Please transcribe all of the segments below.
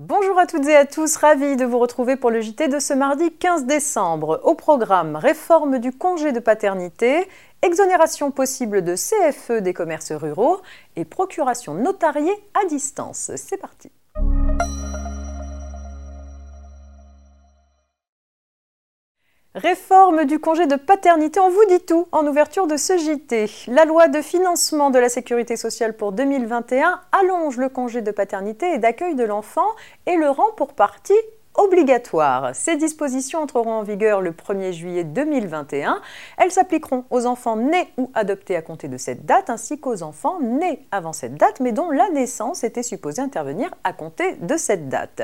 Bonjour à toutes et à tous, ravi de vous retrouver pour le JT de ce mardi 15 décembre. Au programme, réforme du congé de paternité, exonération possible de CFE des commerces ruraux et procuration notariée à distance. C'est parti. Réforme du congé de paternité, on vous dit tout en ouverture de ce JT. La loi de financement de la sécurité sociale pour 2021 allonge le congé de paternité et d'accueil de l'enfant et le rend pour partie obligatoire. Ces dispositions entreront en vigueur le 1er juillet 2021. Elles s'appliqueront aux enfants nés ou adoptés à compter de cette date ainsi qu'aux enfants nés avant cette date mais dont la naissance était supposée intervenir à compter de cette date.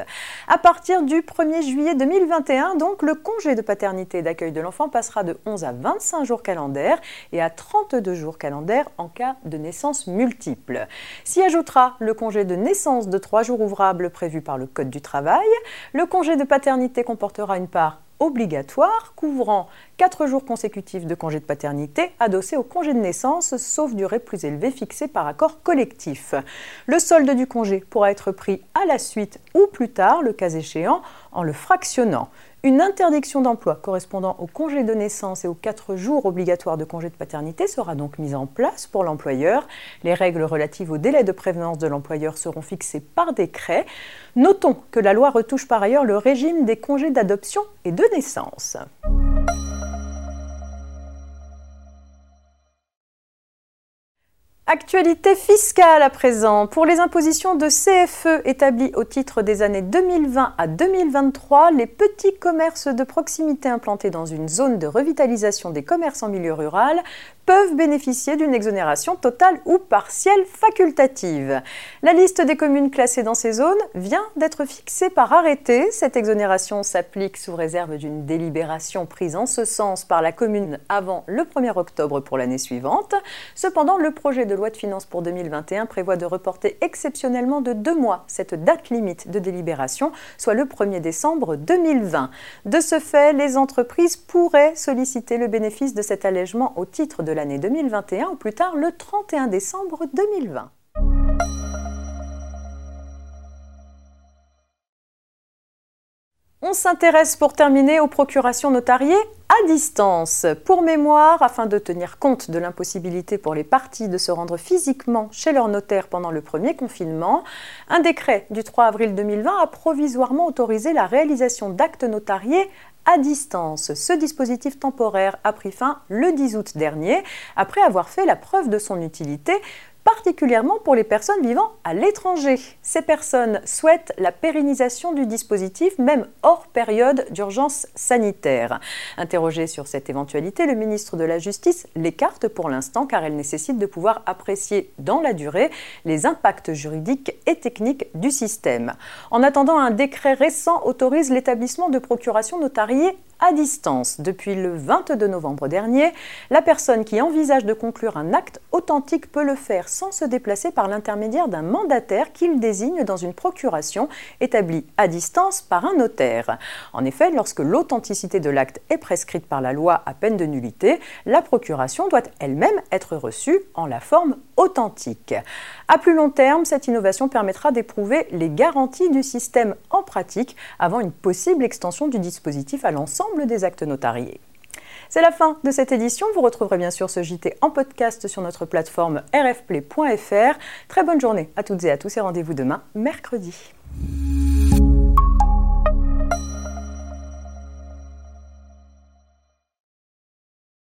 À partir du 1er juillet 2021, donc, le congé de paternité et d'accueil de l'enfant passera de 11 à 25 jours calendaires et à 32 jours calendaires en cas de naissance multiple. S'y ajoutera le congé de naissance de 3 jours ouvrables prévu par le Code du travail, le de paternité comportera une part obligatoire couvrant 4 jours consécutifs de congé de paternité adossé au congé de naissance, sauf durée plus élevée fixée par accord collectif. Le solde du congé pourra être pris à la suite ou plus tard, le cas échéant, en le fractionnant. Une interdiction d'emploi correspondant au congé de naissance et aux 4 jours obligatoires de congé de paternité sera donc mise en place pour l'employeur. Les règles relatives au délai de prévenance de l'employeur seront fixées par décret. Notons que la loi retouche par ailleurs le régime des congés d'adoption et de naissance. Actualité fiscale à présent. Pour les impositions de CFE établies au titre des années 2020 à 2023, les petits commerces de proximité implantés dans une zone de revitalisation des commerces en milieu rural peuvent bénéficier d'une exonération totale ou partielle facultative. La liste des communes classées dans ces zones vient d'être fixée par arrêté. Cette exonération s'applique sous réserve d'une délibération prise en ce sens par la commune avant le 1er octobre pour l'année suivante. Cependant, le projet de loi de finances pour 2021 prévoit de reporter exceptionnellement de deux mois cette date limite de délibération, soit le 1er décembre 2020. De ce fait, les entreprises pourraient solliciter le bénéfice de cet allègement au titre de la l'année 2021 ou plus tard le 31 décembre 2020. On s'intéresse pour terminer aux procurations notariées à distance. Pour mémoire, afin de tenir compte de l'impossibilité pour les parties de se rendre physiquement chez leur notaire pendant le premier confinement, un décret du 3 avril 2020 a provisoirement autorisé la réalisation d'actes notariés à distance. Ce dispositif temporaire a pris fin le 10 août dernier, après avoir fait la preuve de son utilité particulièrement pour les personnes vivant à l'étranger. Ces personnes souhaitent la pérennisation du dispositif, même hors période d'urgence sanitaire. Interrogé sur cette éventualité, le ministre de la Justice l'écarte pour l'instant car elle nécessite de pouvoir apprécier dans la durée les impacts juridiques et techniques du système. En attendant, un décret récent autorise l'établissement de procurations notariées à distance. Depuis le 22 novembre dernier, la personne qui envisage de conclure un acte authentique peut le faire sans se déplacer par l'intermédiaire d'un mandataire qu'il désigne dans une procuration établie à distance par un notaire. En effet, lorsque l'authenticité de l'acte est prescrite par la loi à peine de nullité, la procuration doit elle-même être reçue en la forme authentique. À plus long terme, cette innovation permettra d'éprouver les garanties du système en pratique avant une possible extension du dispositif à des actes notariés. C'est la fin de cette édition. Vous retrouverez bien sûr ce JT en podcast sur notre plateforme rfplay.fr. Très bonne journée à toutes et à tous et rendez-vous demain, mercredi.